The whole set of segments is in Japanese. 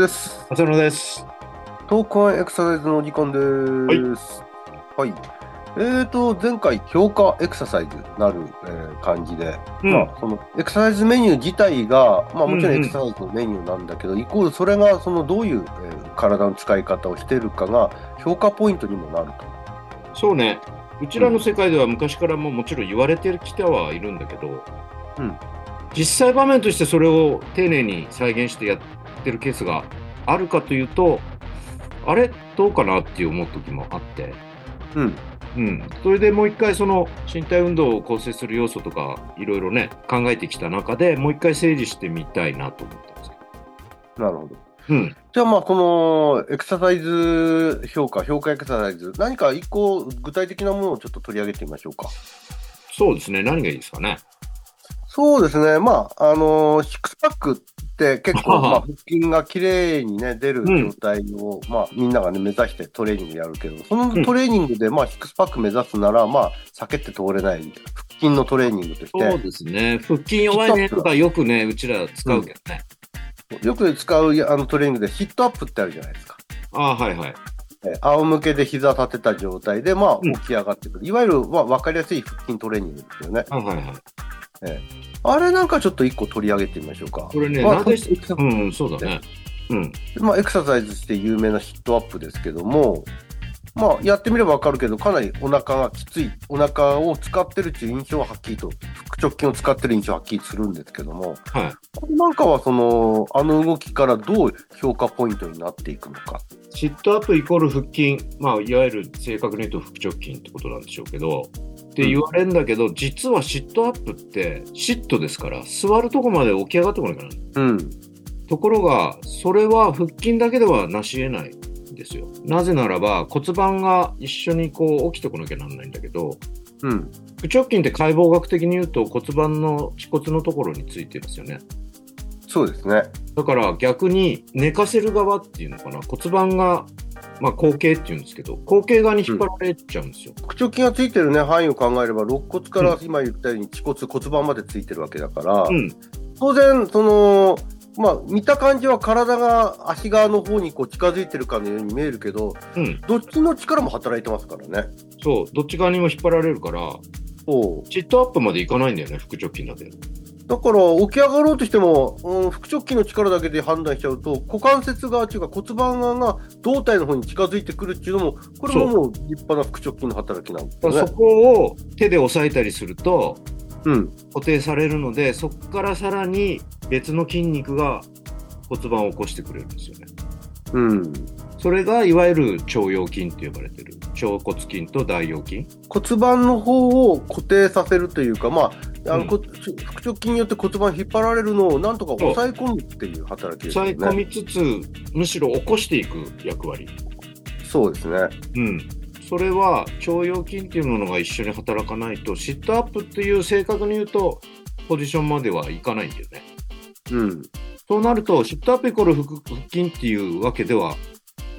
です。浅野です。トークワンエクササイズのお時間です。はい。えーと、前回、強化エクササイズなる、えー感じで、うんまあ、そのエクササイズメニュー自体が、まあ、もちろんうんうんエクササイズのメニューなんだけど、イコールそれがそのどういう、えー体の使い方をしているかが評価ポイントにもなると。そうね。うちらの世界では昔からももちろん言われてきてはいるんだけど、うん実際場面としてそれを丁寧に再現してやってるケースがあるかというと、あれどうかなって思う時もあって、うん。うん、それでもう一回その身体運動を構成する要素とかいろいろね考えてきた中でもう一回整理してみたいなと思ったんですけなるほど。ど。うん、じゃあまあこのエクササイズ評価、評価エクササイズ、何か一個具体的なものをちょっと取り上げてみましょうか。そうですね。何がいいですかね。そうですね、まあ、あのーシックスパックって結構、まあ、腹筋が綺麗にね、出る状態を、まあ、みんながね、目指してトレーニングやるけど、そのトレーニングで、まあ、シックスパック目指すなら、まあ、避けて通れない、腹筋のトレーニングとしそうて、ですね。腹筋弱いねとかよくね、うちら使うけどね。よく使うあのトレーニングでシットアップってあるじゃないですか。ああ、はいはい。え仰向けで膝立てた状態で、まあ、うん起き上がってくる。いわゆる、まあ、わかりやすい腹筋トレーニングですよね。はいはいはい。あれなんかちょっと一個取り上げてみましょうか。これね、まあなんでしエクサうん、そうだね。うん。まあ、エクササイズして有名なヒットアップですけども、まあ、やってみればわかるけど、かなりお腹がきつい、お腹を使ってるっていう印象ははっきりと、腹直筋を使ってる印象ははっきりするんですけども、はい。これなんかはその、あの動きからどう評価ポイントになっていくのか。シットアップイコール腹筋、まあ、いわゆる正確に言うと腹直筋ってことなんでしょうけど、って言われるんだけど、実はシットアップってシットですから、座るとこまで起き上がってこないから。うん。ところが、それは腹筋だけでは成し得ないんですよ。なぜならば骨盤が一緒にこう起きてこなきゃなんないんだけど、うん。腹直筋って解剖学的に言うと骨盤の恥骨のところについてますよね。そうですね。だから逆に寝かせる側っていうのかな骨盤が、まあ、後傾っていうんですけど後傾側に引っ張られちゃうんですよ。腹直筋がついてるね、範囲を考えれば、肋骨から今言ったように、恥骨、骨盤までついてるわけだから、うん、当然、その、まあ、見た感じは体が足側の方にこう近づいてるかのように見えるけど、うん、どっちの力も働いてますからね。そうどっち側にも引っ張られるからそう。シットアップまでいかないんだよね腹直筋だけ。だから、起き上がろうとしても、うん、腹直筋の力だけで判断しちゃうと、股関節側っていうか骨盤側が胴体の方に近づいてくるっていうのも、これももう立派な腹直筋の働きなんですよね。そこを手で押さえたりするとうん。固定されるのでそこからさらに別の筋肉が骨盤を起こしてくれるんですよね。うん。それがいわゆる腸腰筋って呼ばれてる腸骨筋と大腰筋。骨盤の方を固定させるというか、まあ、あの、うんこ腹直筋によって骨盤引っ張られるのをなんとか抑え込むっていう働きですよね。抑え込みつつむしろ起こしていく役割。そうですね。うん。それは腸腰筋っていうものが一緒に働かないとシットアップっていう正確に言うとポジションまではいかないんだよね。うん。そうなるとシットアップイコール腹腹筋っていうわけでは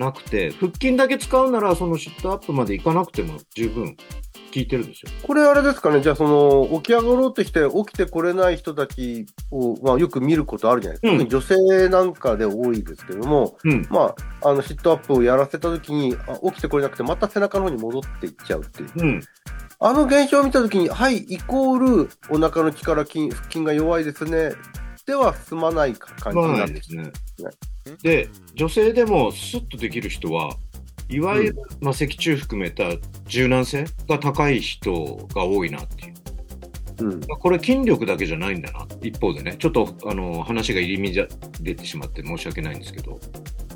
なくて腹筋だけ使うならそのシットアップまでいかなくても十分効いてるんですよ。これあれですかね、じゃあその、起き上がろうとして起きてこれない人たちを、まあよく見ることあるじゃないですか。うん特に女性なんかで多いですけども、うん。まあ、あの、シットアップをやらせたときに、あ起きてこれなくて、また背中の方に戻っていっちゃうっていう。うん。あの現象を見たときに、はい、イコール、お腹の力筋、腹筋が弱いですね。では済まない感じなってきないですね。で、女性でもスッとできる人はいわゆる、まあ、脊柱含めた柔軟性が高い人が多いなっていう。うん。これ筋力だけじゃないんだな。一方でね、ちょっとあの話が入り乱れてしまって申し訳ないんですけど。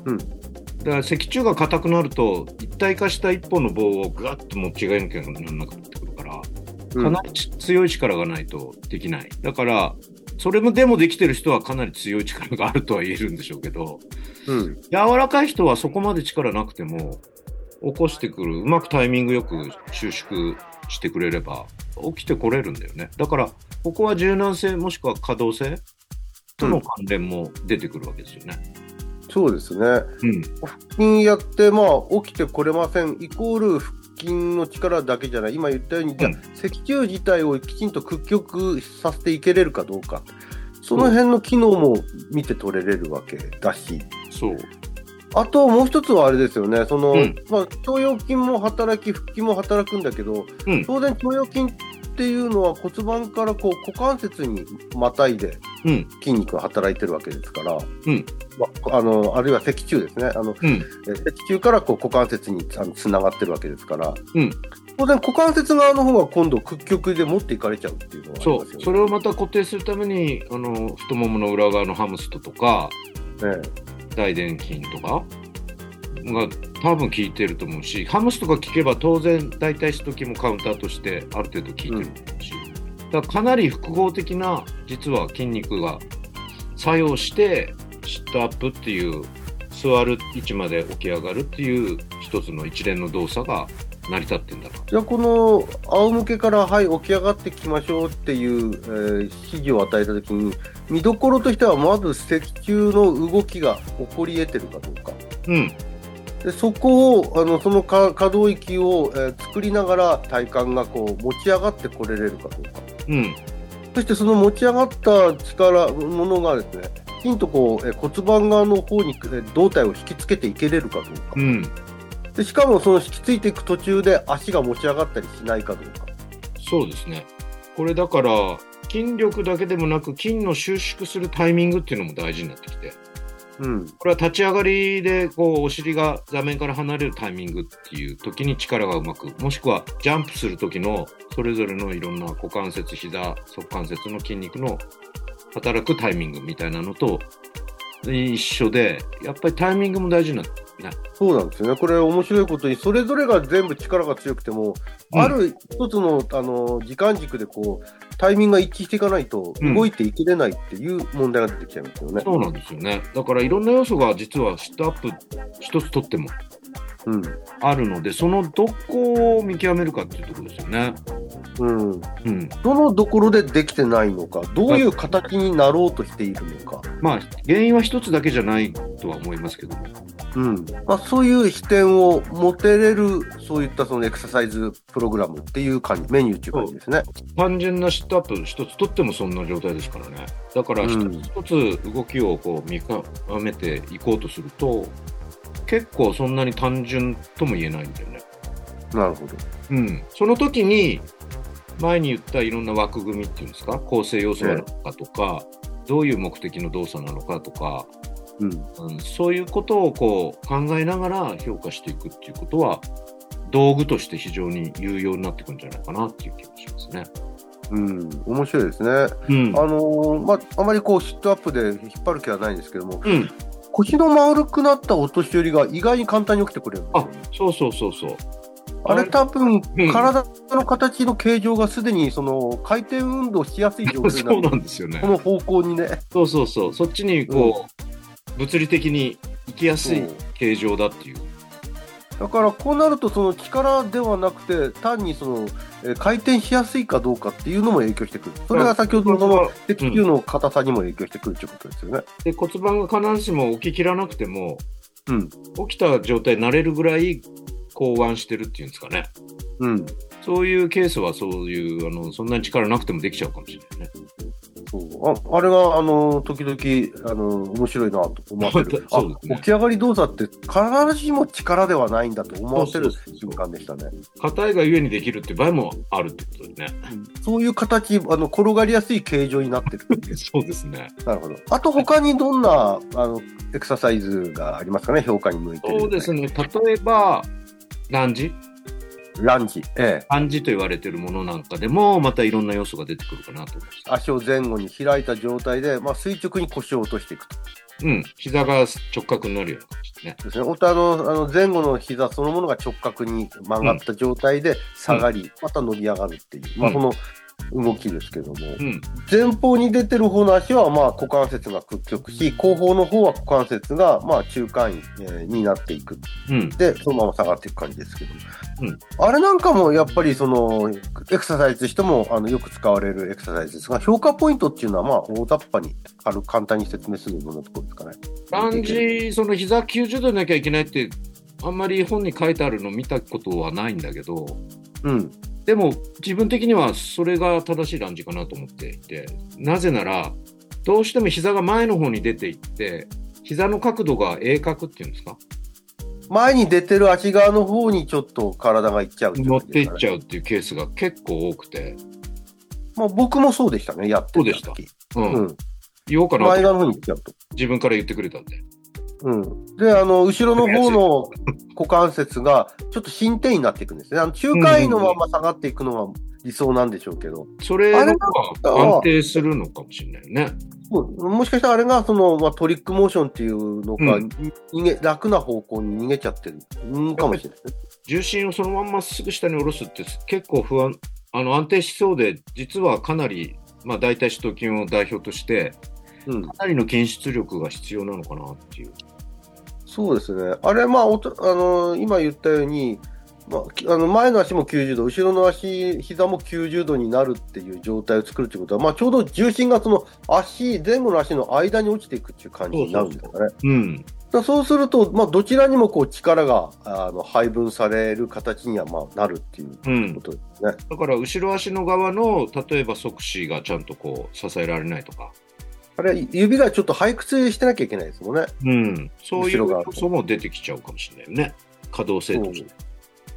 うんだから脊柱が硬くなると一体化した一本の棒をガッと持ち上げなきゃならなくなってくるから、かなり強い力がないとできない。だから、それもでもできてる人はかなり強い力があるとは言えるんでしょうけど、うん。柔らかい人はそこまで力なくても起こしてくるうまくタイミングよく収縮してくれれば起きてこれるんだよねだからここは柔軟性もしくは可動性との関連も出てくるわけですよね。そうですね。うん、腹筋やって、まあ、起きてこれません、イコール腹筋の力だけじゃない、今言ったように、じゃ脊柱自体をきちんと屈曲させていけれるかどうか、その辺の機能も見て取れれるわけだし、そう。あともう一つはあれですよね、その、うん。まあ、腸腰筋も働き、腹筋も働くんだけど、うん。当然腸腰筋っていうのは骨盤からこう股関節にまたいでうん。筋肉が働いてるわけですから、うんまあ、あのあるいは脊柱ですね、あのうん。え脊柱からこう股関節にあのつながってるわけですから、うん当然股関節側の方が今度屈曲で持っていかれちゃうっていうのがありそうますよ。ね。それをまた固定するために、あの、太ももの裏側のハムストとか、え大臀筋とかが多分効いてると思うし、ハムスとか効けば当然大腿四頭筋もカウンターとしてある程度効いてると思うし、だからかなり複合的な実は筋肉が作用してシットアップっていう座る位置まで起き上がるっていう一つの一連の動作が成り立ってんだな。じゃあこの仰向けから、はい、起き上がってきましょうっていう、えー指示を与えたときに、見どころとしては、まず脊柱の動きが起こり得てるかどうか。うん。でそこを、あのそのか可動域を、えー作りながら体幹がこう持ち上がってこれれるかどうか。うん。そしてその持ち上がった力、ものがですね、きちんとこう、えー骨盤側の方にえー胴体を引きつけていけれるかどうか。うん。でしかもその引きついていく途中で足が持ち上がったりしないかどうか。そうですね。これだから、筋力だけでもなく、筋の収縮するタイミングっていうのも大事になってきて、うん。これは立ち上がりで、こう、お尻が座面から離れるタイミングっていう時に力がうまく、もしくはジャンプする時の、それぞれのいろんな股関節、膝、側関節の筋肉の働くタイミングみたいなのと一緒で、やっぱりタイミングも大事になってね。そうなんですよね。これ面白いことに、それぞれが全部力が強くても、うんある一つのあの時間軸でこう、タイミングが一致していかないと、動いていけれないっていう問題が出てきちゃいますよね。そうなんですよね。だからいろんな要素が実はシットアップ一つとってもうん。あるので、そのどこを見極めるかっていうところですよね。うん。うん。どのどころでできてないのか、どういう形になろうとしているのか。まあ、原因は一つだけじゃないとは思いますけども。うん。まあ、そういう視点を持てれる、そういったそのエクササイズプログラムっていう感じ、メニューっていう感じですね。単純なシットアップ一つとってもそんな状態ですからね。だから一うんつ一つ動きをこう見極めていこうとすると、結構そんなに単純とも言えないんだよね。なるほど。うん。その時に、前に言ったいろんな枠組みっていうんですか、構成要素なのかとか、どういう目的の動作なのかとか、うん。うん、そういうことをこう考えながら評価していくっていうことは、道具として非常に有用になってくるんじゃないかなっていう気がしますね。うん。面白いですね。うんあのーまあ、あまりこう、シットアップで引っ張る気はないんですけども、うん。腰の丸くなったお年寄りが意外に簡単に起きてくれるんですあそうそうそうそう。あれ多分、うん体の形の形状がすでにその回転運動しやすい状況 そうになんですよねこ。の方向にね。そうそうそう。そっちにこう、物理的に行きやすい形状だっていう。だからこうなるとその力ではなくて単にそのえー回転しやすいかどうかっていうのも影響してくる。それが先ほどのその脊柱の硬さにも影響してくるということですよね。で骨盤が必ずしも起ききらなくても、うん。起きた状態になれるぐらい考腕してるっていうんですかね。うん。そういうケースはそういう、あの、そんなに力なくてもできちゃうかもしれないああれが、あの、時々、あの、面白いなと思わせる。あ起き上がり動作って必ずしも力ではないんだと思わせる瞬間でしたね。硬いがゆえにできるって場合もあるってことでね。そういう形、あの、転がりやすい形状になってるって。そうですね。なるほど。あと他にどんな、あの、エクササイズがありますかね評価に向いてる。そうですね。例えば、ランジランジ。ええ。ランジと言われてるものなんかでも、またいろんな要素が出てくるかなと思います。足を前後に開いた状態で、まあ、垂直に腰を落としていくと。うん。膝が直角になるような感じですね。ですね。本当あの、あの前後の膝そのものが直角に曲がった状態で下がり、また伸び上がるっていう、まあ、うんこの動きですけども、うん。前方に出てる方の足は、まあ、股関節が屈曲し、後方の方は股関節が、まあ、中間位、えーになっていく。うん。で、そのまま下がっていく感じですけど。うんあれなんかも、やっぱり、その、エクササイズとしても、あの、よく使われるエクササイズですが、評価ポイントっていうのは、まあ、大雑把に、軽く簡単に説明するようなところですかね。ランジ、その膝90度になきゃいけないって、あんまり本に書いてあるの見たことはないんだけど、うん。でも自分的にはそれが正しいランジかなと思っていて、なぜなら、どうしても膝が前の方に出ていって、膝の角度が鋭角っていうんですか？前に出てる足側の方にちょっと体がいっちゃうう乗っていっちゃうっていうケースが結構多くて、まあ、僕もそうでしたね、やってそうでした時うん。うん。言おうかなと前側の方に行っちゃうと。自分から言ってくれたんで。うん。で、あの、後ろの方の股関節が、ちょっと進展になっていくんですね。あの、中間位のまま下がっていくのが理想なんでしょうけど、それが安定するのかもしれないよね。もしかしたらあれが、その、まあ、トリックモーションっていうのか、うん逃げ、楽な方向に逃げちゃってる、うん、かもしれない。重心をそのまんまっすぐ下に下ろすって結構不安、あの安定しそうで、実はかなり、まあ大腿四頭筋を代表として、うん。かなりの筋出力が必要なのかなっていう。そうですね。あれ、まあ、おとあの、今言ったように、まあき、あの前の足も90度、後ろの足、膝も90度になるっていう状態を作るということは、まあ、ちょうど重心がその足、前後の足の間に落ちていくっていう感じになるんですかね。うん。らそうすると、まあ、どちらにもこう力があの配分される形にはまあなるっていううんこ。とですね。だから後ろ足の側の、例えば側肢がちゃんとこう支えられないとか、あれ、指がちょっと背屈してなきゃいけないですもんね。うん。そういう要素も出てきちゃうかもしれないよね。可動性として。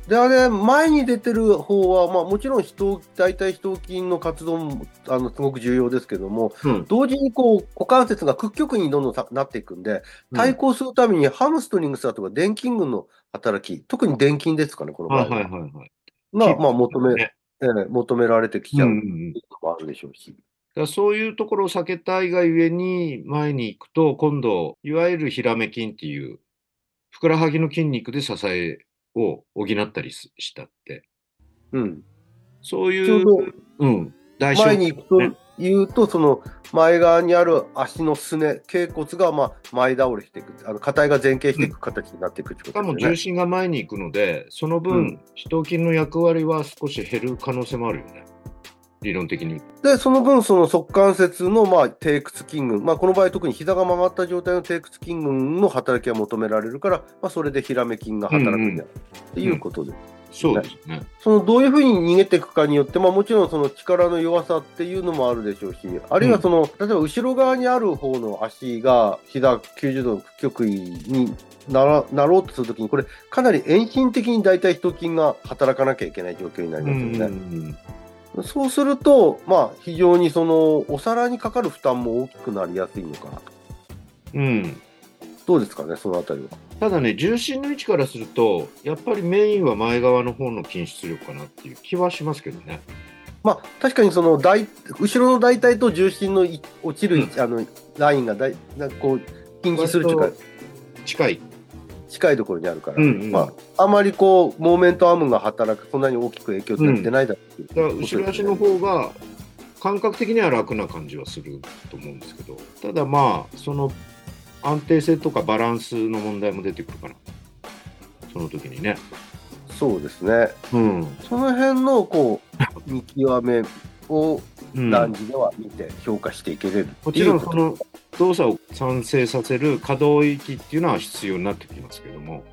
で、あれ、前に出てる方は、まあ、もちろん人、大体人筋の活動も、あの、すごく重要ですけども、うん。同時にこう、股関節が屈曲にどんどんさなっていくんで、対抗するためにハムストリングスだとか電筋群の働き、特に電筋ですかね、この場合は。はいはいはいはい。が、まあ、求め、ねええ求められてきちゃうってうんうんうんいうのもあるでしょうし。だからそういうところを避けたいがゆえに、前に行くと、今度、いわゆるヒラメ筋っていう、ふくらはぎの筋肉で支えを補ったりししたって、うん。そういう、うん、代償前に行くと言うと、その前側にある足のすね、頸骨がまあ前倒れしていく、あの硬いが前傾していく形になっていくってしかもことですよね。重心が前に行くので、その分、うん四頭筋の役割は少し減る可能性もあるよね。理論的に。で、その分、その側関節のまあ低屈筋群、まあ、この場合、特に膝が曲がった状態の低屈筋群の働きが求められるから、まあ、それでヒラメ筋が働くんだっていうことで、そうですね。そのどういうふうに逃げていくかによって、まあ、もちろんその力の弱さっていうのもあるでしょうし、あるいはその、例えば後ろ側にある方の足が膝90度の屈曲位にならなろうとするときに、これ、かなり遠心的に大体人筋が働かなきゃいけない状況になりますよね。うんそうすると、まあ、非常にそのお皿にかかる負担も大きくなりやすいのかなと。うん。どうですかね、そのあたりは。ただね、重心の位置からすると、やっぱりメインは前側の方の筋出力かなっていう気はしますけどね。まあ、確かにその大後ろの大腿と重心のい落ちる位置、あのラインがだいなんかこう近似するというか割、近い。近いところにあるから、うんうんまあ、あまりこう、モーメントアームが働く、そんなに大きく影響ってないだろうっていうだから後ろ足の方が感覚的には楽な感じはすると思うんですけど、ただまあ、その安定性とかバランスの問題も出てくるかな。その時にね。そうですね。うん。その辺のこう見極めをうんランジでは見て評価していけれるうこと。ちろんその動作を産生させる可動域っていうのは必要になってきますけども、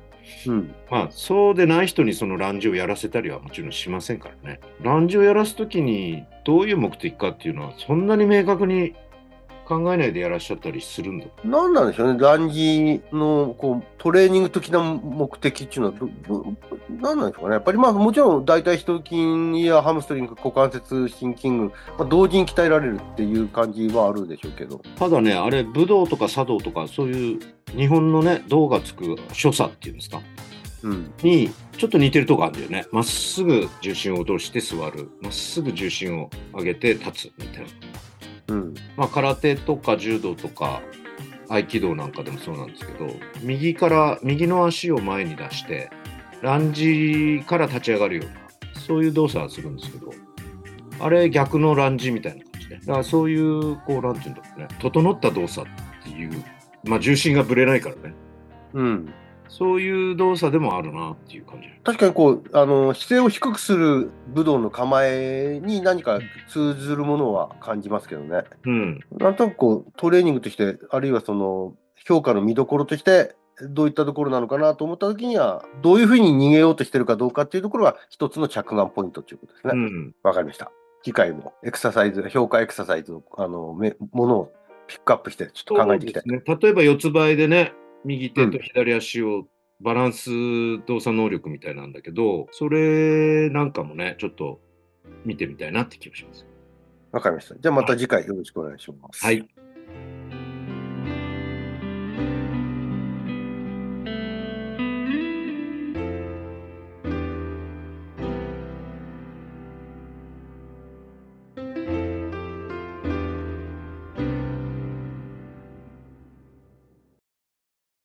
うん。まあ、そうでない人にそのランジをやらせたりはもちろんしませんからね。ランジをやらすときにどういう目的かっていうのはそんなに明確に考えないでやらっしゃったりするんだ。なんなんでしょうね、ランジのこうトレーニング的な目的っていうのはど、どなんなんでしょうかね、やっぱりまあもちろん大腿四頭筋やハムストリング、股関節、心筋群、まあ、同時に鍛えられるっていう感じはあるでしょうけど、ただね、あれ、武道とか茶道とかそういう日本のね、道がつく所作っていうんですか？うん、にちょっと似てるとこあるんだよね。まっすぐ重心を落として座る。まっすぐ重心を上げて立つみたいな。うん、まあ、空手とか柔道とか合気道なんかでもそうなんですけど右から右の足を前に出してランジから立ち上がるようなそういう動作はするんですけどあれ逆のランジみたいな感じで。だからそういうこうなんていうんだろうね。整った動作っていうまあ重心がぶれないからね。うん。そういう動作でもあるなっていう感じ確かにこうあの姿勢を低くする武道の構えに何か通ずるものは感じますけどね。うんなんとなくこうトレーニングとして、あるいはその評価の見どころとして、どういったところなのかなと思ったときには、どういうふうに逃げようとしてるかどうかっていうところが一つの着眼ポイントということですね。うんわ、かりました。次回もエクササイズ、評価エクササイズのあのめものをピックアップして、ちょっと考えていきたい。ね。例えば四つ倍でね、右手と左足をバランス動作能力みたいなんだけど、それなんかもね、ちょっと見てみたいなって気がします。わかりました。じゃあまた次回よろしくお願いします。はい。